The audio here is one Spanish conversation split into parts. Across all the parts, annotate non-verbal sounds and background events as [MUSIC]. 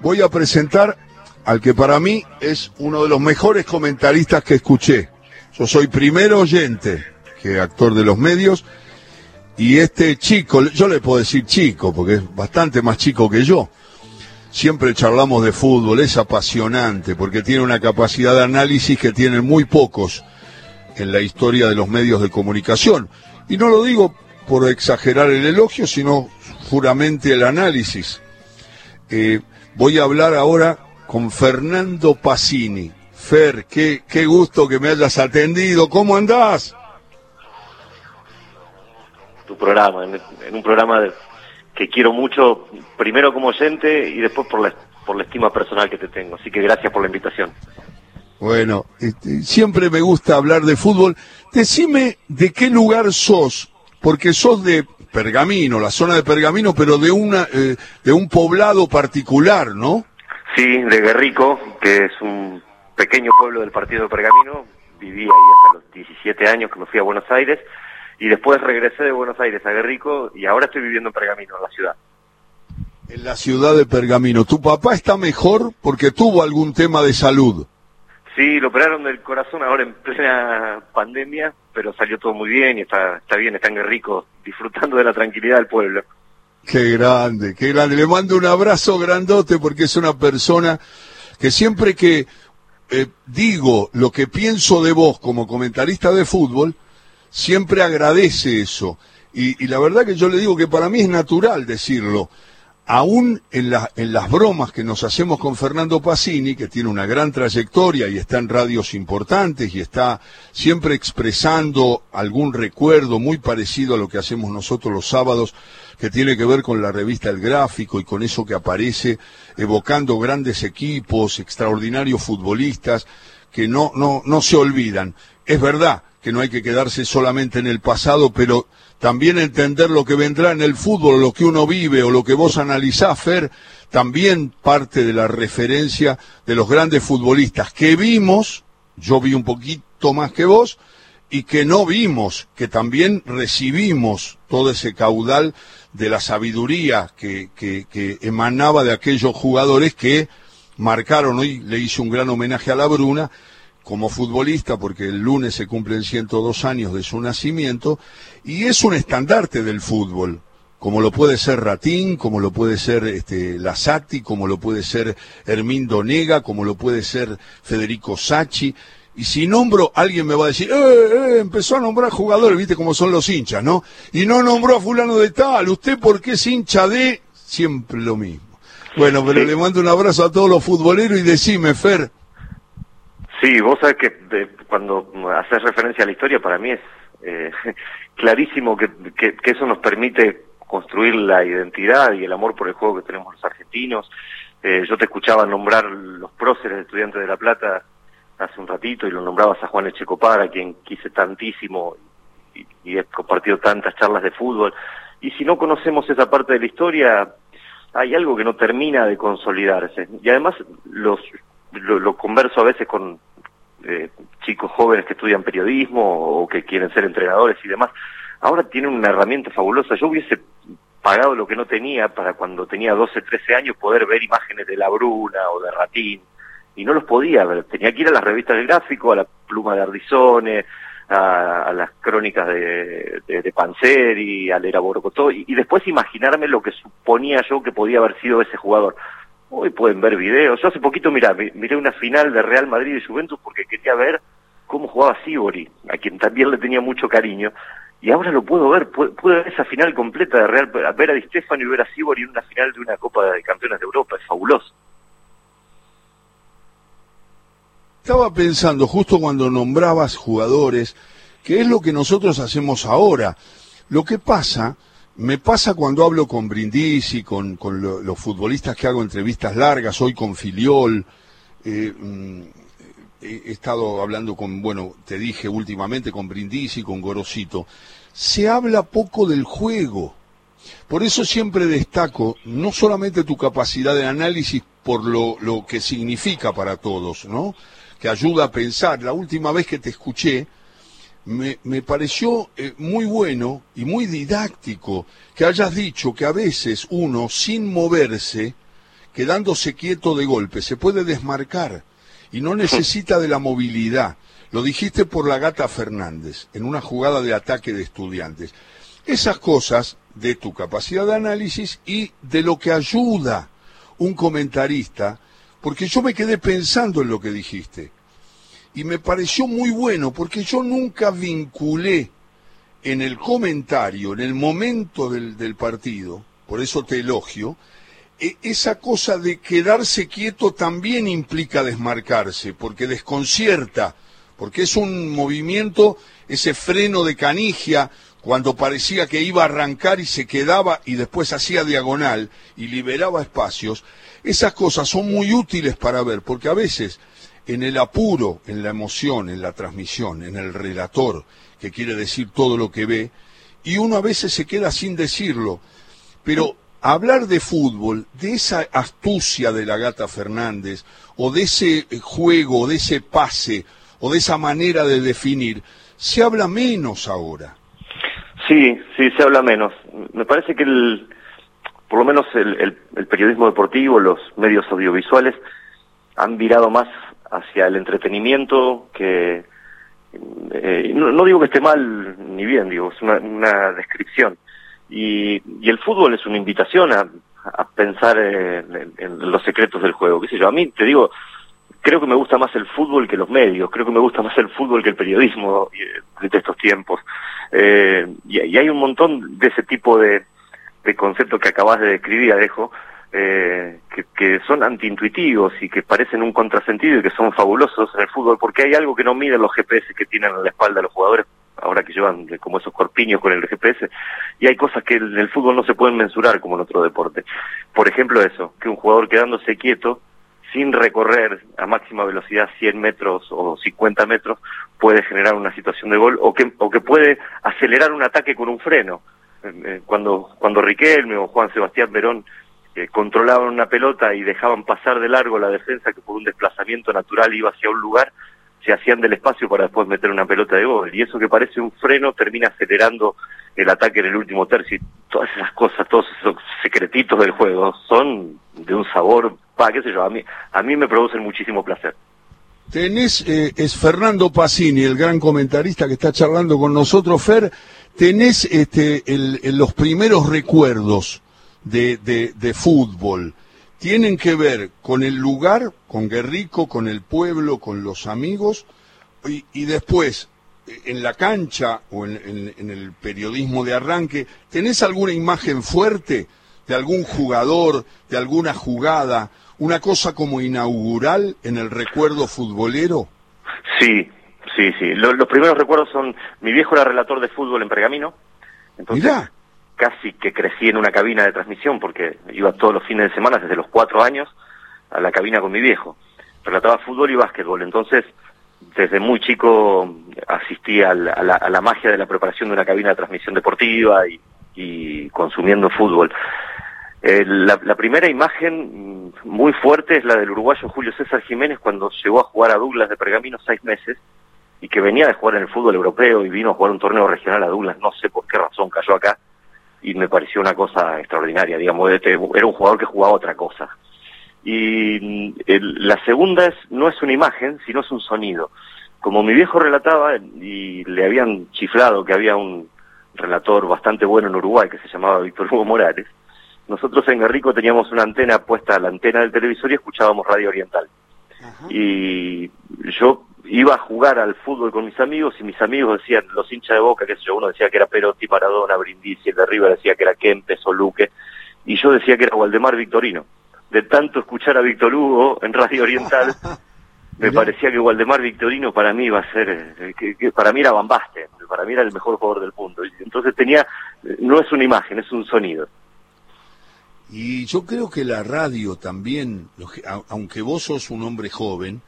voy a presentar al que para mí es uno de los mejores comentaristas que escuché. Yo soy primero oyente que actor de los medios y este chico, yo le puedo decir chico porque es bastante más chico que yo. Siempre charlamos de fútbol, es apasionante porque tiene una capacidad de análisis que tienen muy pocos en la historia de los medios de comunicación. Y no lo digo por exagerar el elogio, sino puramente el análisis. Eh, voy a hablar ahora con Fernando Pacini. Fer, qué, qué gusto que me hayas atendido. ¿Cómo andás? Tu programa, en, un programa que quiero mucho, primero como oyente y después por la, por la estima personal que te tengo. Así que gracias por la invitación. Bueno, este, siempre me gusta hablar de fútbol. Decime de qué lugar sos, porque sos de Pergamino, la zona de Pergamino, pero de una eh, de un poblado particular, ¿no? Sí, de Guerrico, que es un pequeño pueblo del partido de Pergamino. Viví ahí hasta los 17 años que me fui a Buenos Aires y después regresé de Buenos Aires a Guerrico y ahora estoy viviendo en Pergamino, en la ciudad. En la ciudad de Pergamino. ¿Tu papá está mejor porque tuvo algún tema de salud? Sí, lo operaron del corazón ahora en plena pandemia, pero salió todo muy bien y está, está bien, está en Guerrico, disfrutando de la tranquilidad del pueblo. Qué grande, qué grande. Le mando un abrazo grandote porque es una persona que siempre que eh, digo lo que pienso de vos como comentarista de fútbol, siempre agradece eso. Y, y la verdad que yo le digo que para mí es natural decirlo aún en, en, las bromas que nos hacemos con Fernando Pacini, que tiene una gran trayectoria y está en radios importantes y está siempre expresando algún recuerdo muy parecido a lo que hacemos nosotros los sábados, que tiene que ver con la revista El Gráfico y con eso que aparece evocando grandes equipos, extraordinarios futbolistas, que no, no, no se olvidan. Es verdad que no hay que quedarse solamente en el pasado, pero también entender lo que vendrá en el fútbol, lo que uno vive o lo que vos analizás, Fer, también parte de la referencia de los grandes futbolistas que vimos, yo vi un poquito más que vos, y que no vimos, que también recibimos todo ese caudal de la sabiduría que, que, que emanaba de aquellos jugadores que marcaron, hoy le hice un gran homenaje a la Bruna, como futbolista, porque el lunes se cumplen 102 años de su nacimiento, y es un estandarte del fútbol, como lo puede ser Ratín, como lo puede ser este, Lasati, como lo puede ser Hermindo Nega, como lo puede ser Federico Sacchi. Y si nombro, alguien me va a decir, eh, eh, empezó a nombrar jugadores, viste cómo son los hinchas, ¿no? Y no nombró a fulano de tal, usted porque es hincha de, siempre lo mismo. Bueno, pero le mando un abrazo a todos los futboleros y decime, Fer, Sí, vos sabés que cuando haces referencia a la historia, para mí es eh, [LAUGHS] clarísimo que, que, eso nos permite construir la identidad y el amor por el juego que tenemos los argentinos. Eh, yo te escuchaba nombrar los próceres de Estudiantes de La Plata hace un ratito y lo nombrabas a Juan Echecopar, a quien quise tantísimo y he compartido tantas charlas de fútbol. Y si no conocemos esa parte de la historia, hay algo que no termina de consolidarse. Y además los lo, converso a veces con eh, chicos jóvenes que estudian periodismo o que quieren ser entrenadores y demás, ahora tienen una herramienta fabulosa. Yo hubiese pagado lo que no tenía para cuando tenía 12, 13 años poder ver imágenes de La Bruna o de Ratín y no los podía ver. Tenía que ir a las revistas del gráfico, a la pluma de Ardizone, a, las crónicas de, de, de Panzeri, a Lera Borocotó y, y después imaginarme lo que suponía yo que podía haber sido ese jugador. Hoy pueden ver videos. Yo hace poquito, mira, miré una final de Real Madrid y Juventus porque quería ver cómo jugaba Sibori, a quien también le tenía mucho cariño. Y ahora lo puedo ver, puedo, ver esa final completa de Real, ver a Di Stefano y ver a Sibori en una final de una Copa de Campeones de Europa, es fabuloso. Estaba pensando justo cuando nombrabas jugadores, que es lo que nosotros hacemos ahora. Lo que pasa me pasa cuando hablo con Brindisi, con, los futbolistas que hago entrevistas largas, hoy con Filiol, eh, mm, he estado hablando con, bueno, te dije últimamente con Brindisi, con Gorosito, se habla poco del juego. Por eso siempre destaco no solamente tu capacidad de análisis por lo, lo que significa para todos, ¿no? Que ayuda a pensar. La última vez que te escuché, me, me pareció eh, muy bueno y muy didáctico que hayas dicho que a veces uno, sin moverse, quedándose quieto de golpe, se puede desmarcar y no necesita de la movilidad. Lo dijiste por la gata Fernández, en una jugada de ataque de estudiantes. Esas cosas de tu capacidad de análisis y de lo que ayuda un comentarista, porque yo me quedé pensando en lo que dijiste. Y me pareció muy bueno, porque yo nunca vinculé en el comentario, en el momento del, del partido, por eso te elogio, e, esa cosa de quedarse quieto también implica desmarcarse, porque desconcierta, porque es un movimiento, ese freno de canigia, cuando parecía que iba a arrancar y se quedaba y después hacía diagonal y liberaba espacios, esas cosas son muy útiles para ver, porque a veces en el apuro, en la emoción, en la transmisión, en el relator, que quiere decir todo lo que ve, y uno a veces se queda sin decirlo. Pero hablar de fútbol, de esa astucia de la gata Fernández, o de ese juego, de ese pase, o de esa manera de definir, se habla menos ahora. Sí, sí, se habla menos. Me parece que el, por lo menos el, periodismo deportivo, los medios audiovisuales han virado más hacia el entretenimiento que eh, no, digo que esté mal ni bien, digo, es una, descripción. Y, el fútbol es una invitación a, pensar en, en, los secretos del juego. ¿Qué sé yo? A mí, te digo, creo que me gusta más el fútbol que los medios, creo que me gusta más el fútbol que el periodismo de estos tiempos. Eh, y, hay un montón de ese tipo de, conceptos que acabas de describir, Alejo, eh, que, son antiintuitivos y que parecen un contrasentido y que son fabulosos en el fútbol, porque hay algo que no miden los GPS que tienen en la espalda los jugadores, ahora que llevan como esos corpiños con el GPS, y hay cosas que en el fútbol no se pueden mensurar como en otro deporte. Por ejemplo eso, que un jugador quedándose quieto sin recorrer a máxima velocidad 100 metros o 50 metros puede generar una situación de gol o que, o que puede acelerar un ataque con un freno. Eh, eh, cuando, cuando Riquelme o Juan Sebastián Verón eh, controlaban una pelota y dejaban pasar de largo la defensa que por un desplazamiento natural iba hacia un lugar, se hacían del espacio para después meter una pelota de gol. Y eso que parece un freno termina acelerando el ataque en el último tercio. todas esas cosas, todos esos secretitos del juego son de un sabor pa, qué sé yo, a mí, a mí me producen muchísimo placer. Tenés, eh, es Fernando Pacini, el gran comentarista que está charlando con nosotros, Fer, tenés este, los primeros recuerdos de, de, fútbol, tienen que ver con el lugar, con Guerrico, con el pueblo, con los amigos, y, y después, en la cancha o en, en, el periodismo de arranque, ¿tenés alguna imagen fuerte de algún jugador, de alguna jugada una cosa como inaugural en el recuerdo futbolero? Sí, sí, sí. los primeros recuerdos son, mi viejo era relator de fútbol en Pergamino, entonces casi que crecí en una cabina de transmisión porque iba todos los fines de semana desde los cuatro años a la cabina con mi viejo. Relataba fútbol y básquetbol, entonces desde muy chico asistí a la, magia de la preparación de una cabina de transmisión deportiva y consumiendo fútbol. Eh, la, primera imagen mm, muy fuerte es la del uruguayo Julio César Jiménez cuando llegó a jugar a Douglas de Pergamino seis meses y que venía de jugar en el fútbol europeo y vino a jugar un torneo regional a Douglas, no sé por qué razón cayó acá y me pareció una cosa extraordinaria, digamos, este, era un jugador que jugaba otra cosa. Y mm, la segunda es, no es una imagen, sino es un sonido. Como mi viejo relataba y le habían chiflado que había un relator bastante bueno en Uruguay que se llamaba Víctor Hugo Morales, nosotros en Guerrico teníamos una antena puesta a la antena del televisor y escuchábamos Radio Oriental. Y yo iba a jugar al fútbol con mis amigos y mis amigos decían, los hinchas de Boca, que sé yo, uno decía que era Perotti, Maradona, Brindisi, el de arriba decía que era Kempes o Luque, y yo decía que era Waldemar Victorino. De tanto escuchar a Víctor Hugo en Radio Oriental, [LAUGHS] me parecía que Waldemar Victorino para mí iba a ser, eh, que, para mí era Bambaste, para mí era el mejor jugador del mundo. Entonces tenía, no es una imagen, es un sonido. Y yo creo que la radio también, aunque vos sos un hombre joven,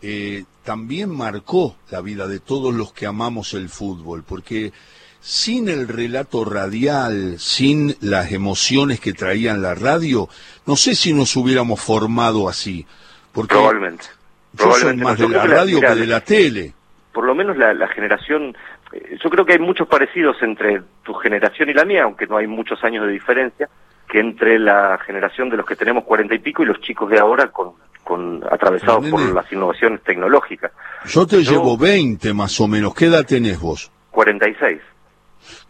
eh, también marcó la vida de todos los que amamos el fútbol, porque sin el relato radial, sin las emociones que traían la radio, no sé si nos hubiéramos formado así. Porque probablemente. Yo soy más de la radio que de la tele. Por lo menos la, la generación, eh, yo creo que hay muchos parecidos entre tu generación y la mía, aunque no hay muchos años de diferencia que entre la generación de los que tenemos cuarenta y pico y los chicos de ahora con, con atravesados por las innovaciones tecnológicas. Yo te llevo 20 más o menos. ¿Qué edad tenés vos? 46.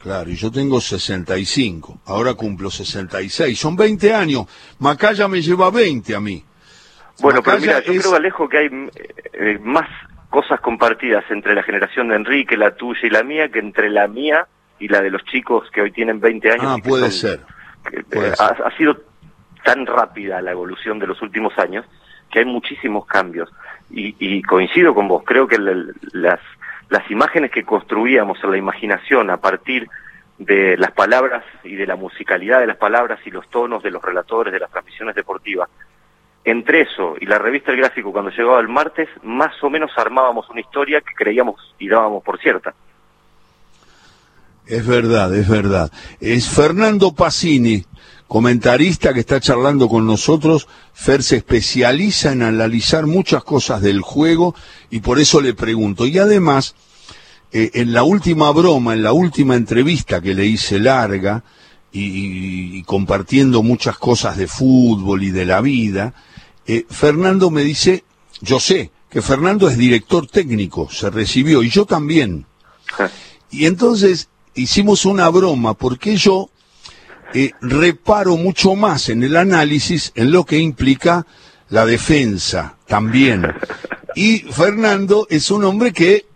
Claro, y yo tengo 65. Ahora cumplo 66. Son 20 años. Macaya me lleva 20 a mí. Bueno, pero mira, yo creo, Alejo, que hay eh, más cosas compartidas entre la generación de Enrique, la tuya y la mía, que entre la mía y la de los chicos que hoy tienen 20 años. Ah, puede, ser. Eh, ha, sido tan rápida la evolución de los últimos años que hay muchísimos cambios. Y, coincido con vos, creo que las, las imágenes que construíamos en la imaginación a partir de las palabras y de la musicalidad de las palabras y los tonos de los relatores de las transmisiones deportivas, entre eso y la revista El Gráfico cuando llegaba el martes, más o menos armábamos una historia que creíamos y dábamos por cierta. Es verdad, es verdad. Es Fernando Pacini, comentarista que está charlando con nosotros, Fer se especializa en analizar muchas cosas del juego y por eso le pregunto. Y además, eh, en la última broma, en la última entrevista que le hice larga y, compartiendo muchas cosas de fútbol y de la vida, eh, Fernando me dice, yo sé que Fernando es director técnico, se recibió y yo también. Y entonces hicimos una broma porque yo eh, reparo mucho más en el análisis en lo que implica la defensa también. Y Fernando es un hombre que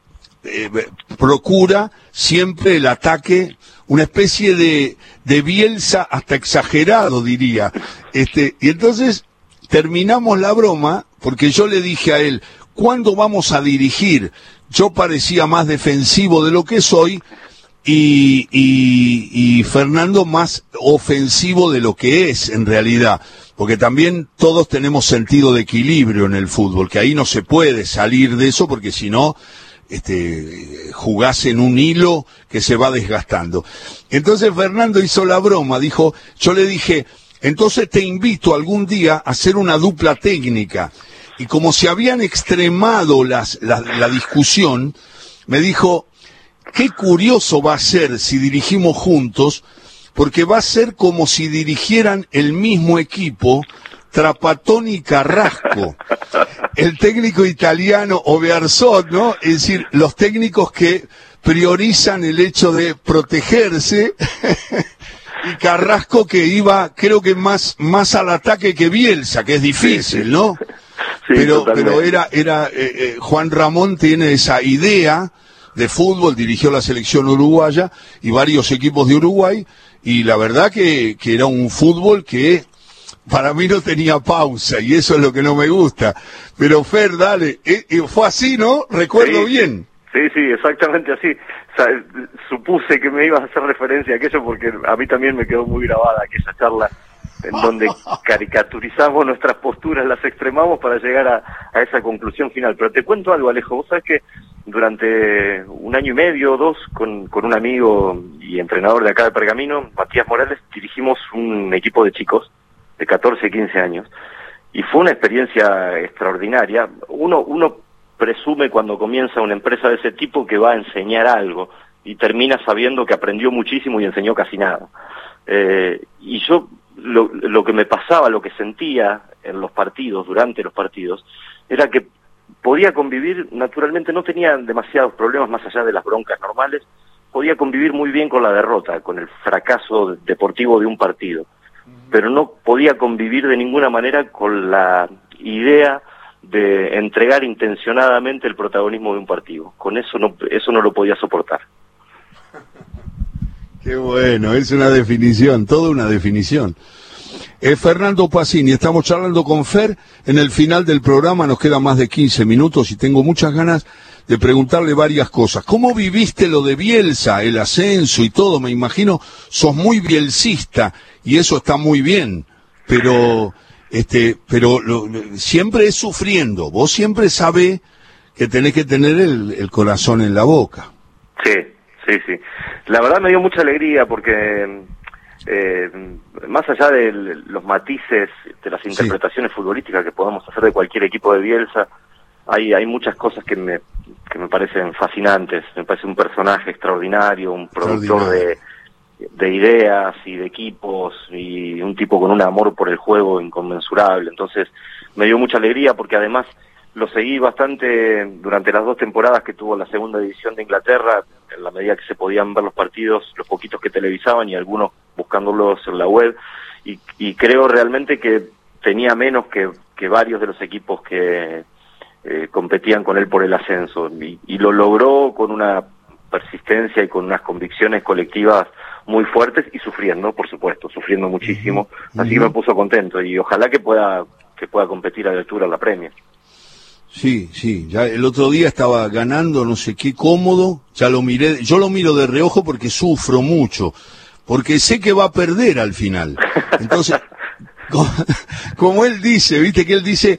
eh, procura siempre el ataque, una especie de, de Bielsa hasta exagerado, diría. Este, y entonces terminamos la broma porque yo le dije a él, ¿cuándo vamos a dirigir? Yo parecía más defensivo de lo que soy y, y, Fernando más ofensivo de lo que es en realidad, porque también todos tenemos sentido de equilibrio en el fútbol, que ahí no se puede salir de eso porque si no, este, jugás en un hilo que se va desgastando. Entonces Fernando hizo la broma, dijo, yo le dije, entonces te invito algún día a hacer una dupla técnica. Y como se habían extremado las, la, la discusión, me dijo, qué curioso va a ser si dirigimos juntos, porque va a ser como si dirigieran el mismo equipo Trapatón y Carrasco, el técnico italiano Obearzot, ¿no? Es decir, los técnicos que priorizan el hecho de protegerse [LAUGHS] y Carrasco que iba, creo que más, más al ataque que Bielsa, que es difícil, ¿no? pero, pero era, era, eh, eh, Juan Ramón tiene esa idea de fútbol, dirigió la selección uruguaya y varios equipos de Uruguay, y la verdad que, que era un fútbol que para mí no tenía pausa, y eso es lo que no me gusta. Pero Fer, dale, eh, eh, fue así, ¿no? Recuerdo bien. Sí, sí, exactamente así. supuse que me ibas a hacer referencia a aquello porque a mí también me quedó muy grabada aquella charla en donde [LAUGHS] caricaturizamos nuestras posturas, las extremamos para llegar a, a, esa conclusión final. Pero te cuento algo, Alejo, vos sabés que durante un año y medio o dos con, con un amigo y entrenador de acá de Pergamino, Matías Morales, dirigimos un equipo de chicos de 14, 15 años. Y fue una experiencia extraordinaria. Uno, uno presume cuando comienza una empresa de ese tipo que va a enseñar algo y termina sabiendo que aprendió muchísimo y enseñó casi nada. Eh, y yo lo, lo que me pasaba, lo que sentía en los partidos, durante los partidos, era que podía convivir, naturalmente no tenía demasiados problemas más allá de las broncas normales, podía convivir muy bien con la derrota, con el fracaso deportivo de un partido, pero no podía convivir de ninguna manera con la idea de entregar intencionadamente el protagonismo de un partido. Con eso no, eso no lo podía soportar. [LAUGHS] Qué bueno, es una definición, toda una definición. Eh, Fernando Pacini, estamos charlando con Fer. En el final del programa nos quedan más de 15 minutos y tengo muchas ganas de preguntarle varias cosas. ¿Cómo viviste lo de Bielsa, el ascenso y todo? Me imagino, sos muy bielcista y eso está muy bien, pero, este, pero siempre es sufriendo. Vos siempre sabés que tenés que tener el corazón en la boca. Sí, sí, sí. La verdad me dio mucha alegría porque eh, más allá de los matices de las interpretaciones futbolísticas que podamos hacer de cualquier equipo de Bielsa, hay, hay muchas cosas que me, que me parecen fascinantes. Me parece un personaje extraordinario, un productor de, de ideas y de equipos y un tipo con un amor por el juego inconmensurable. Entonces me dio mucha alegría porque además lo seguí bastante durante las dos temporadas que tuvo la segunda división de Inglaterra, en la medida que se podían ver los partidos, los poquitos que televisaban y algunos buscándolos en la web. Y, y creo realmente que tenía menos que, que varios de los equipos que eh, competían con él por el ascenso. Y, y lo logró con una persistencia y con unas convicciones colectivas muy fuertes y sufriendo, por supuesto, sufriendo muchísimo. Así que me puso contento y ojalá que pueda que pueda competir a la altura la premia. Sí, sí, ya el otro día estaba ganando no sé qué cómodo, ya lo miré, yo lo miro de reojo porque sufro mucho, porque sé que va a perder al final. Entonces, [LAUGHS] como, [LAUGHS] como él dice, viste que él dice,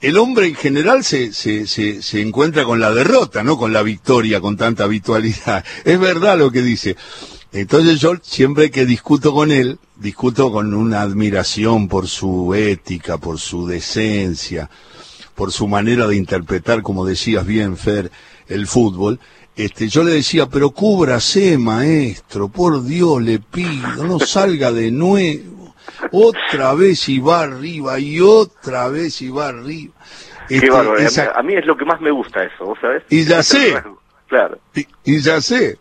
el hombre en general se, se, se, se, encuentra con la derrota, no con la victoria, con tanta habitualidad. [LAUGHS] Es verdad lo que dice. Entonces yo siempre que discuto con él, discuto con una admiración por su ética, por su decencia, por su manera de interpretar, como decías bien, Fer, el fútbol. Este, yo le decía, pero cúbrase, maestro, por Dios le pido, no salga de nuevo. Otra vez y va arriba, y otra vez y va arriba. Este, bárbaro, esa... a, mí, es lo que más me gusta eso, ¿vos sabés? Y ya sé. Claro. Y, y ya sé.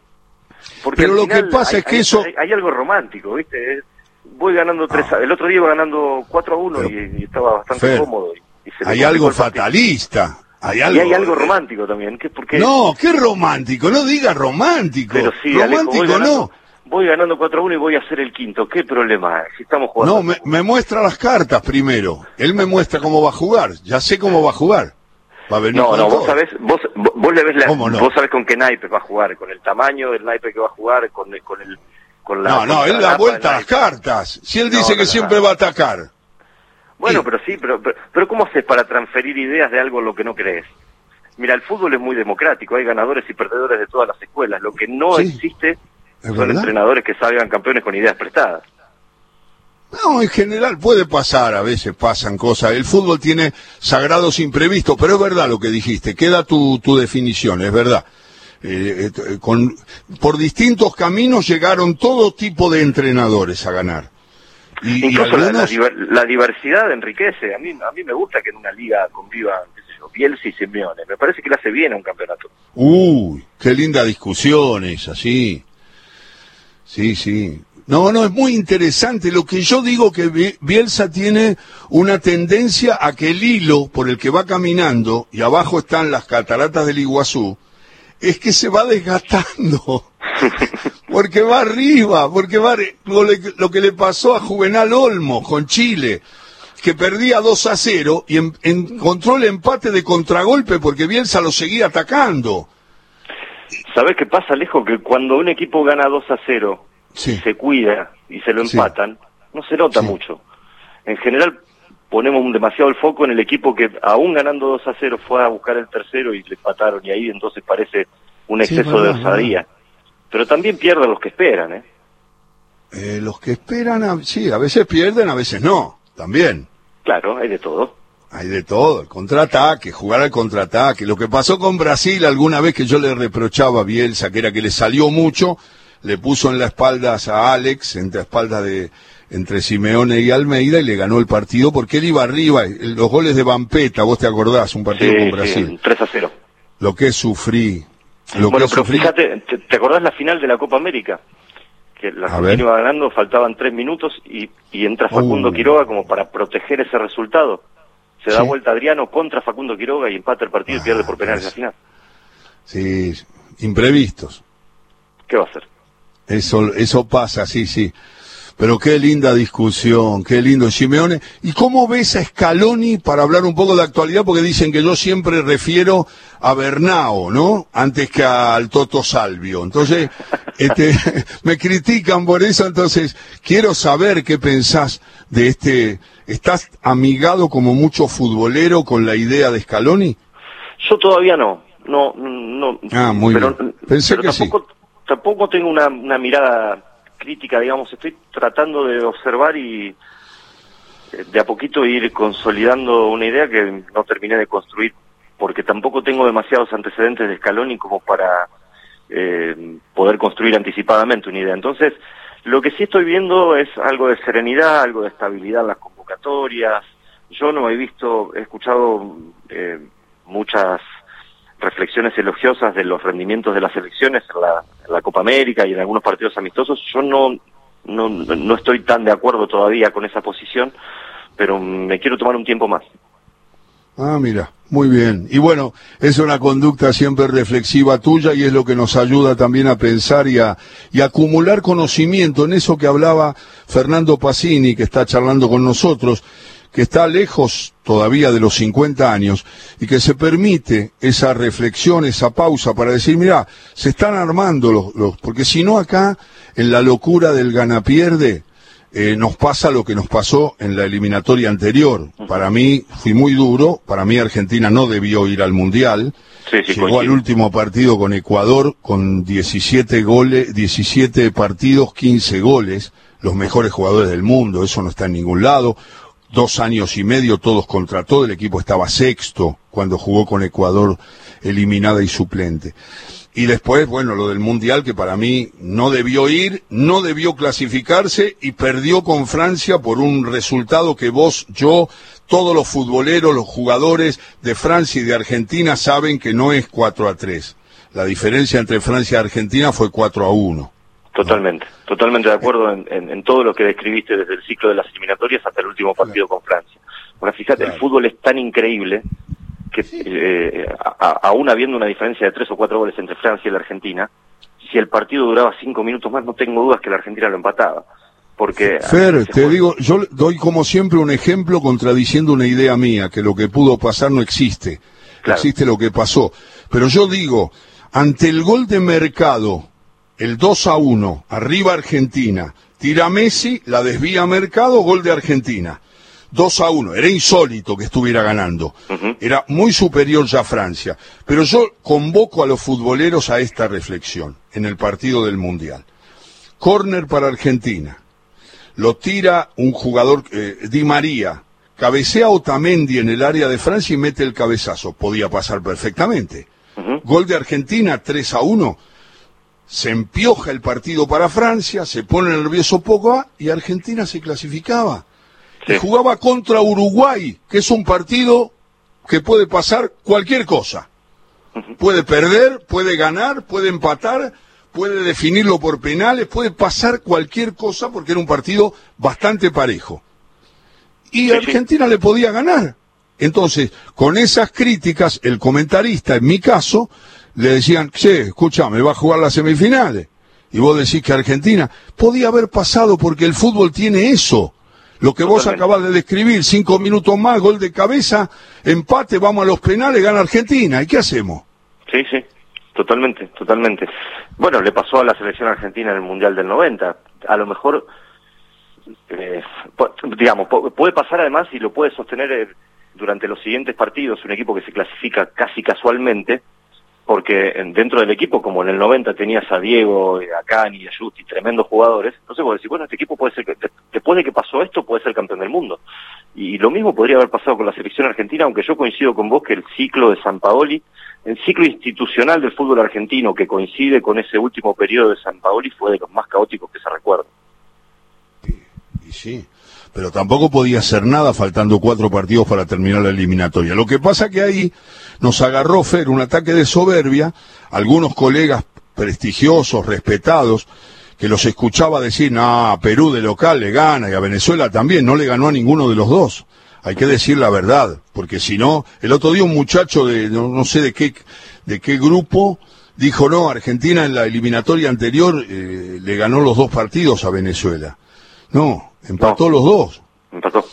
Porque Pero lo que pasa hay, es que hay, eso... Hay, hay, algo romántico, ¿viste? Voy ganando tres... Ah. El otro día iba ganando 4 a 1 Pero, y, y, estaba bastante Fer, cómodo. Y, y se hay algo fatalista. Hay algo... Y hay algo romántico también. porque... No, qué romántico, no diga romántico. Pero sí, romántico Alejo, voy ganando, no. Voy ganando 4 a 1 y voy a hacer el quinto. ¿Qué problema? Si estamos jugando. No, me, me, muestra las cartas primero. Él me muestra cómo va a jugar. Ya sé cómo va a jugar. Va a venir no, no, todo. vos sabés, vos, vos le ves la, ¿Cómo no? vos sabés con qué naipe va a jugar, con el tamaño del naipe que va a jugar, con el, con el, con la. No, no, él da vuelta a las cartas. Si él dice no, que siempre va a atacar. Bueno, pero sí, pero, pero, pero ¿cómo haces para transferir ideas de algo en lo que no crees? Mira, el fútbol es muy democrático, hay ganadores y perdedores de todas las escuelas. Lo que no Sí. existe ¿Es son verdad? entrenadores que salgan campeones con ideas prestadas. No, en general puede pasar, a veces pasan cosas. El fútbol tiene sagrados imprevistos, pero es verdad lo que dijiste. Queda tu, tu definición, es verdad. Eh, eh, con, por distintos caminos llegaron todo tipo de entrenadores a ganar. Y, y Incluso la, la la diversidad enriquece. A mí, a mí me gusta que en una liga convivan, qué sé yo, Bielsa y Simeone. Me parece que le hace bien a un campeonato. uy, qué linda discusión esa, sí. Sí, sí. No, no, es muy interesante. Lo que yo digo que Bi- Bielsa tiene una tendencia a que el hilo por el que va caminando, y abajo están las cataratas del Iguazú, es que se va desgastando. [LAUGHS] porque va arriba, porque va lo, que le pasó a Juvenal Olmo con Chile, que perdía 2 a 0 y en- encontró el empate de contragolpe porque Bielsa lo seguía atacando. ¿Sabés qué pasa, Alejo? Que cuando un equipo gana 2 a 0 Sí. se cuida y se lo Sí. empatan, no se nota Sí. mucho. En general ponemos un demasiado el foco en el equipo que aún ganando 2 a 0 fue a buscar el tercero y le empataron y ahí entonces parece un exceso de osadía. Pero también pierden los que esperan, ¿eh? Eh, los que esperan, a- sí, a veces pierden, a veces no, también. Claro, hay de todo. Hay de todo, el contraataque, jugar al contraataque. Lo que pasó con Brasil alguna vez que yo le reprochaba a Bielsa, que era que le salió mucho, le puso en la espalda a Alex, entre espaldas de entre Simeone y Almeida, y le ganó el partido porque él iba arriba. Los goles de Vampeta, vos te acordás, un partido Sí, con sí, Brasil. 3 a 0. Lo que sufrí. Lo bueno, pero sufrí. fíjate, ¿te, te acordás la final de la Copa América? Que la Argentina iba ganando, faltaban tres minutos y, y entra Facundo Uh. Quiroga como para proteger ese resultado. Se da Sí. vuelta Adriano contra Facundo Quiroga y empata el partido y pierde por penales Ah, la final. Sí, imprevistos. ¿Qué va a hacer? Eso, eso pasa, sí, sí. Pero qué linda discusión, qué lindo Simeone. ¿Y cómo ves a Scaloni para hablar un poco de actualidad? Porque dicen que yo siempre refiero a Bernao, ¿no? Antes que al Toto Salvio. Entonces, este, [LAUGHS] me critican por eso, entonces quiero saber qué pensás de este. ¿Estás amigado como mucho futbolero con la idea de Scaloni? Yo todavía no, no, no. Ah, muy pero, bien. Pensé pero que tampoco, tampoco tengo una, una mirada crítica, digamos, estoy tratando de observar y eh, de a poquito ir consolidando una idea que no terminé de construir, porque tampoco tengo demasiados antecedentes de Scaloni como para eh, poder construir anticipadamente una idea. Entonces, Lo que sí estoy viendo es algo de serenidad, algo de estabilidad en las convocatorias. Yo no he visto, he escuchado eh, muchas reflexiones elogiosas de los rendimientos de las elecciones en la, en la, Copa América y en algunos partidos amistosos. Yo no, no, no estoy tan de acuerdo todavía con esa posición, pero me quiero tomar un tiempo más. Ah, mira, muy bien. Y bueno, es una conducta siempre reflexiva tuya y es lo que nos ayuda también a pensar y a, y acumular conocimiento en eso que hablaba Fernando Pacini, que está charlando con nosotros, que está lejos todavía de los 50 años y que se permite esa reflexión, esa pausa para decir, mira, se están armando los, los porque si no acá, en la locura del gana-pierde, eh, nos pasa lo que nos pasó en la eliminatoria anterior. Para mí fui muy duro, para mí Argentina no debió ir al Mundial. Sí, sí, Llegó al último partido con Ecuador con 17 goles, 17 partidos, 15 goles, los mejores jugadores del mundo, eso no está en ningún lado. Dos años y medio todos contra todo, el equipo estaba sexto cuando jugó con Ecuador eliminada y suplente. Y después, bueno, lo del Mundial, que para mí no debió ir, no debió clasificarse y perdió con Francia por un resultado que vos, yo, todos los futboleros, los jugadores de Francia y de Argentina saben que no es 4 a 3. La diferencia entre Francia y Argentina fue 4 a 1. Totalmente, totalmente de acuerdo en, en, en, todo lo que describiste desde el ciclo de las eliminatorias hasta el último partido claro. con Francia. Bueno, fíjate, claro. el fútbol es tan increíble que eh, a, aún habiendo una diferencia de tres o cuatro goles entre Francia y la Argentina, si el partido duraba cinco minutos más, no tengo dudas que la Argentina lo empataba. Porque Fer, te juega... digo, yo doy como siempre un ejemplo contradiciendo una idea mía, que lo que pudo pasar no existe, claro. existe lo que pasó. Pero yo digo, ante el gol de Mercado, el 2 a 1, arriba Argentina, tira Messi, la desvía Mercado, gol de Argentina 2 a 1. Era insólito que estuviera ganando. Uh -huh. Era muy superior ya a Francia. Pero yo convoco a los futboleros a esta reflexión en el partido del Mundial. Corner para Argentina. Lo tira un jugador, eh, Di María. Cabecea Otamendi en el área de Francia y mete el cabezazo. Podía pasar perfectamente. Uh -huh. Gol de Argentina, 3 a 1. Se empioja el partido para Francia, se pone nervioso poco y Argentina se clasificaba sí. y jugaba contra Uruguay, que es un partido que puede pasar cualquier cosa. Puede perder, puede ganar, puede empatar, puede definirlo por penales, puede pasar cualquier cosa porque era un partido bastante parejo. Y sí, Argentina sí. le podía ganar. Entonces, con esas críticas, el comentarista, en mi caso, le decían, che, escúchame, va a jugar las semifinales. Y vos decís que Argentina podía haber pasado porque el fútbol tiene eso. Lo que vos acabas de describir, cinco minutos más, gol de cabeza, empate, vamos a los penales, gana Argentina. ¿Y qué hacemos? Sí, sí, totalmente, totalmente. Bueno, le pasó a la selección argentina en el Mundial del 90. A lo mejor, eh, digamos, puede pasar además y lo puede sostener eh, durante los siguientes partidos un equipo que se clasifica casi casualmente, porque dentro del equipo, como en el 90 tenías a Diego, a Cani, a Justi, tremendos jugadores, entonces vos decís, bueno, este equipo puede ser, después de que pasó esto, puede ser campeón del mundo. Y lo mismo podría haber pasado con la selección argentina, aunque yo coincido con vos que el ciclo de San Paoli, el ciclo institucional del fútbol argentino que coincide con ese último periodo de San Paoli fue de los más caóticos que se recuerda. Y, y sí, pero tampoco podía hacer nada faltando cuatro partidos para terminar la eliminatoria. Lo que pasa que ahí nos agarró Fer un ataque de soberbia, algunos colegas prestigiosos, respetados, que los escuchaba decir, no, a Perú de local le gana y a Venezuela también, no le ganó a ninguno de los dos. Hay que decir la verdad, porque si no, el otro día un muchacho de no, no sé de qué, de qué grupo dijo, no, Argentina en la eliminatoria anterior eh, le ganó los dos partidos a Venezuela. No, empató no. los dos. Empató.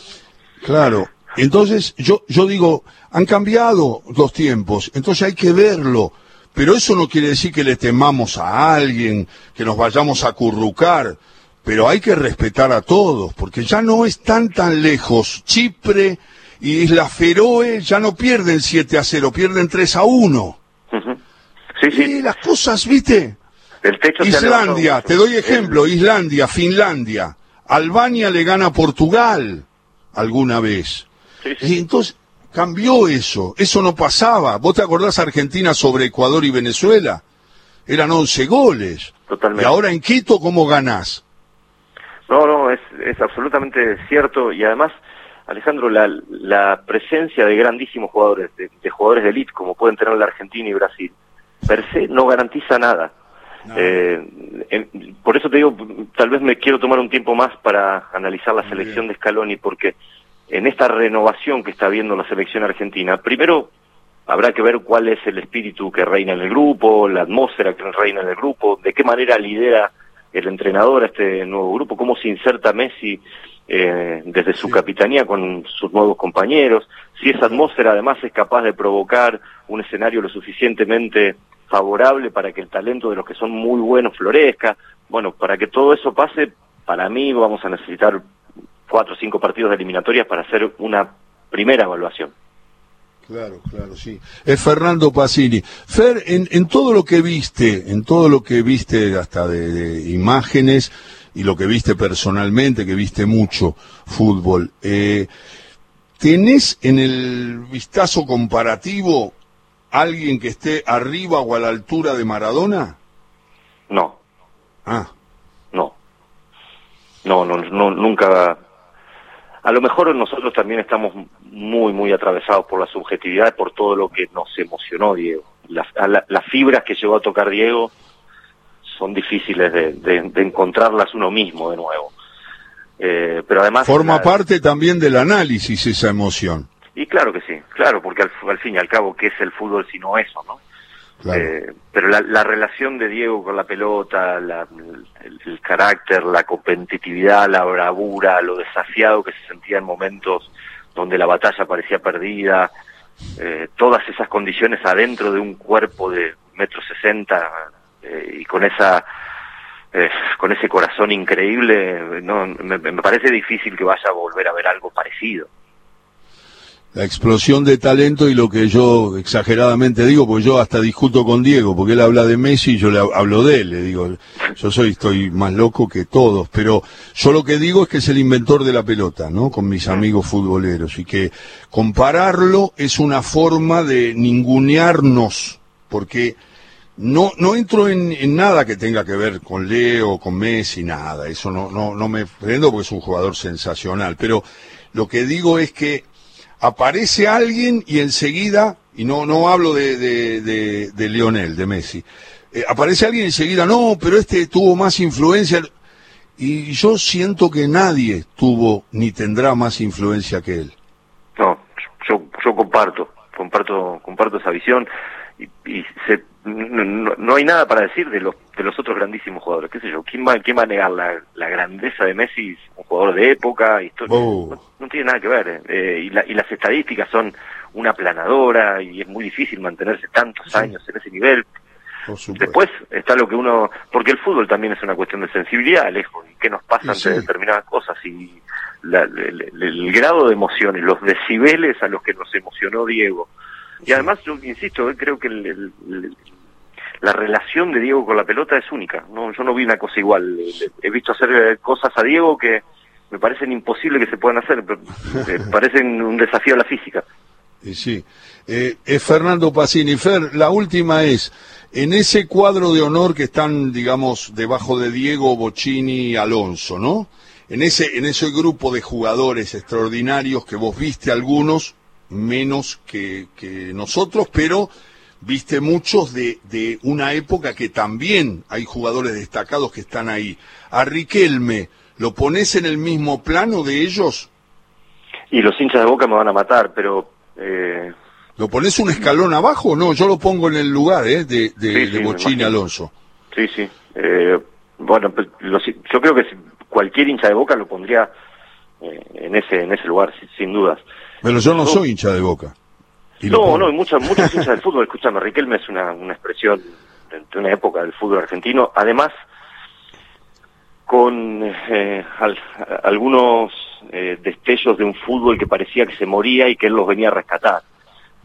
Claro. Entonces, yo, yo digo, han cambiado los tiempos, entonces hay que verlo. Pero eso no quiere decir que le temamos a alguien, que nos vayamos a currucar. Pero hay que respetar a todos, porque ya no están tan lejos. Chipre y Isla Feroe ya no pierden 7 a 0, pierden 3 a 1. Uh -huh. sí, sí. Y las cosas, ¿viste? El techo Islandia, te doy ejemplo. Islandia, Finlandia. Albania le gana a Portugal alguna vez. Sí, sí. Y entonces cambió eso, eso no pasaba. ¿Vos te acordás Argentina sobre Ecuador y Venezuela? Eran 11 goles. Totalmente. Y ahora en Quito, ¿cómo ganás? No, no, es, es absolutamente cierto y además, Alejandro, la, la presencia de grandísimos jugadores, de, jugadores de elite como pueden tener la Argentina y Brasil, per se no garantiza nada. Eh, por eso te digo, tal vez me quiero tomar un tiempo más para analizar la selección de Scaloni, porque en esta renovación que está viendo la selección argentina, primero habrá que ver cuál es el espíritu que reina en el grupo, la atmósfera que reina en el grupo, de qué manera lidera el entrenador a este nuevo grupo, cómo se inserta Messi eh, desde su capitanía con sus nuevos compañeros, si esa atmósfera además es capaz de provocar un escenario lo suficientemente favorable para que el talento de los que son muy buenos florezca. Bueno, para que todo eso pase, para mí vamos a necesitar cuatro o cinco partidos de eliminatorias para hacer una primera evaluación. Claro, claro, sí. Es Fernando Pasini. Fer, en, en, todo lo que viste, en todo lo que viste hasta de, imágenes y lo que viste personalmente, que viste mucho fútbol, eh, ¿tenés en el vistazo comparativo alguien que esté arriba o a la altura de Maradona? No. Ah. No. No, no, no nunca a lo mejor nosotros también estamos muy, muy atravesados por la subjetividad, por todo lo que nos emocionó Diego. Las, las fibras que llegó a tocar Diego son difíciles de, encontrarlas uno mismo de nuevo. Eh, pero además... Forma parte también del análisis esa emoción. Y claro que sí, claro, porque al, al fin y al cabo, ¿qué es el fútbol sino eso, no? Eh, pero la, la, relación de Diego con la pelota, la, el, carácter, la competitividad, la bravura, lo desafiado que se sentía en momentos donde la batalla parecía perdida, eh, todas esas condiciones adentro de un cuerpo de metro sesenta eh, y con esa con ese corazón increíble, no, me, me parece difícil que vaya a volver a ver algo parecido la explosión de talento y lo que yo exageradamente digo, porque yo hasta discuto con Diego, porque él habla de Messi y yo le hablo de él, le digo, yo soy, estoy más loco que todos, pero yo lo que digo es que es el inventor de la pelota, ¿no? Con mis amigos futboleros, y que compararlo es una forma de ningunearnos, porque no, no entro en, en, nada que tenga que ver con Leo, con Messi, nada, eso no, no, no me prendo porque es un jugador sensacional, pero lo que digo es que aparece alguien y enseguida, y no, no hablo de, de, de, Lionel, de Messi, eh, aparece alguien y enseguida, no, pero este tuvo más influencia. Y yo siento que nadie tuvo ni tendrá más influencia que él. No, yo, yo comparto, comparto, comparto esa visión y, y se, no, hay nada para decir de los de los otros grandísimos jugadores, qué sé yo, ¿quién va, quién va a negar la, la grandeza de Messi, un jugador de época, historia? Oh. Tiene nada que ver, eh, y, la, y las estadísticas son una planadora y es muy difícil mantenerse tantos años en ese nivel. Después está lo que uno, porque el fútbol también es una cuestión de sensibilidad, lejos, y qué nos pasa ante determinadas cosas, y el, grado de emociones, los decibeles a los que nos emocionó Diego. Y además, yo insisto, eh, creo que el, la relación de Diego con la pelota es única. No, yo no vi una cosa igual. He visto hacer eh, cosas a Diego que me parecen imposibles que se puedan hacer, pero me [LAUGHS] parecen un desafío a la física. Y sí. Eh, es Fernando Pacini. Fer, la última es, en ese cuadro de honor que están, digamos, debajo de Diego, Bocini y Alonso, ¿no? En ese, en ese grupo de jugadores extraordinarios que vos viste algunos, menos que, que nosotros, pero viste muchos de, de una época que también hay jugadores destacados que están ahí. A Riquelme, ¿lo pones en el mismo plano de ellos? Y los hinchas de Boca me van a matar, pero... Eh... ¿Lo pones un escalón abajo? No, yo lo pongo en el lugar ¿eh? de, de, Alonso. Sí, sí. Eh, bueno, pues, yo creo que cualquier hincha de Boca lo pondría eh, en ese en ese lugar, sin, dudas. Pero yo no soy hincha de Boca. No, no, hay muchas, muchas hinchas del fútbol. Escúchame, Riquelme es una, una expresión de, una época del fútbol argentino. Además, con eh, algunos eh, destellos de un fútbol que parecía que se moría y que él los venía a rescatar.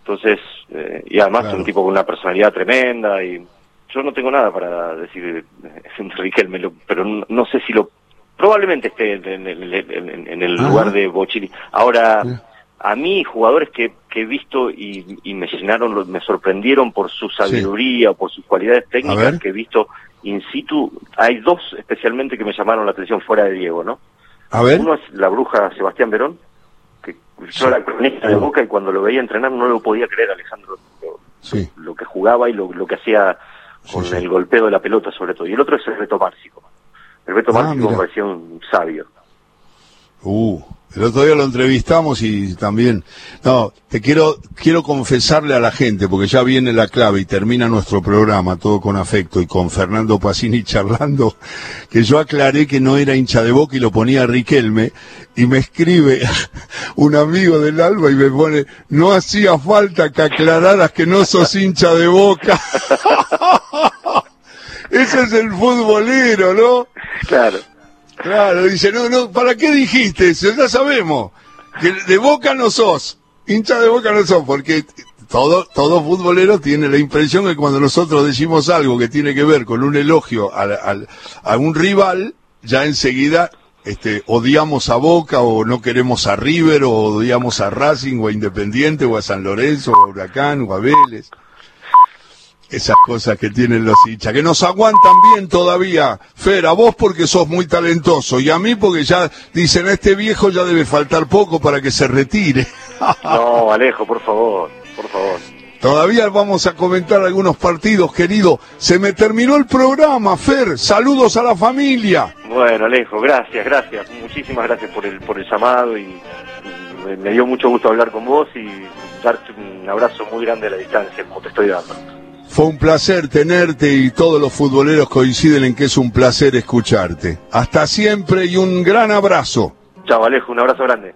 Entonces, eh, y además un tipo con una personalidad tremenda y yo no tengo nada para decir de Riquelme, pero no, sé si lo probablemente esté en, el lugar de Bochini. Ahora, a mí jugadores que, que he visto y, me llenaron, me sorprendieron por su sabiduría o por sus cualidades técnicas que he visto in situ, hay dos especialmente que me llamaron la atención fuera de Diego, ¿no? A ver. Uno es la bruja Sebastián Verón, que yo era cronista de Boca y cuando lo veía entrenar no lo podía creer, Alejandro, lo, Sí. lo que jugaba y lo, lo que hacía con Sí, sí. el golpeo de la pelota sobre todo. Y el otro es el Beto Márcico. El Beto Ah, Márcico me parecía un sabio. Uh, el otro día lo entrevistamos y también, no, te quiero, quiero confesarle a la gente, porque ya viene la clave y termina nuestro programa, todo con afecto y con Fernando Pacini [LAUGHS] charlando, que yo aclaré que no era hincha de boca y lo ponía Riquelme, y me escribe [LAUGHS] un amigo del Alba y me pone, no hacía falta que aclararas que no sos hincha de boca. [LAUGHS] Ese es el futbolero, ¿no? Claro. Claro, dice, no, no, ¿para qué dijiste eso? Ya sabemos. Que de boca no sos. Hincha de boca no sos, porque todo, todo futbolero tiene la impresión que cuando nosotros decimos algo que tiene que ver con un elogio al- a un rival, ya enseguida este, odiamos a Boca o no queremos a River o odiamos a Racing o a Independiente o a San Lorenzo o a Huracán o a Vélez. Esas cosas que tienen los hinchas, que nos aguantan bien todavía. Fer, a vos porque sos muy talentoso y a mí porque ya dicen, a este viejo ya debe faltar poco para que se retire. [LAUGHS] No, Alejo, por favor, por favor. Todavía vamos a comentar algunos partidos, querido. Se me terminó el programa, Fer. Saludos a la familia. Bueno, Alejo, gracias, gracias. Muchísimas gracias por el, por el llamado y, y me, me dio mucho gusto hablar con vos y darte un abrazo muy grande a la distancia, como te estoy dando. Fue un placer tenerte y todos los futboleros coinciden en que es un placer escucharte. Hasta siempre y un gran abrazo. Chao, Alejo, un abrazo grande.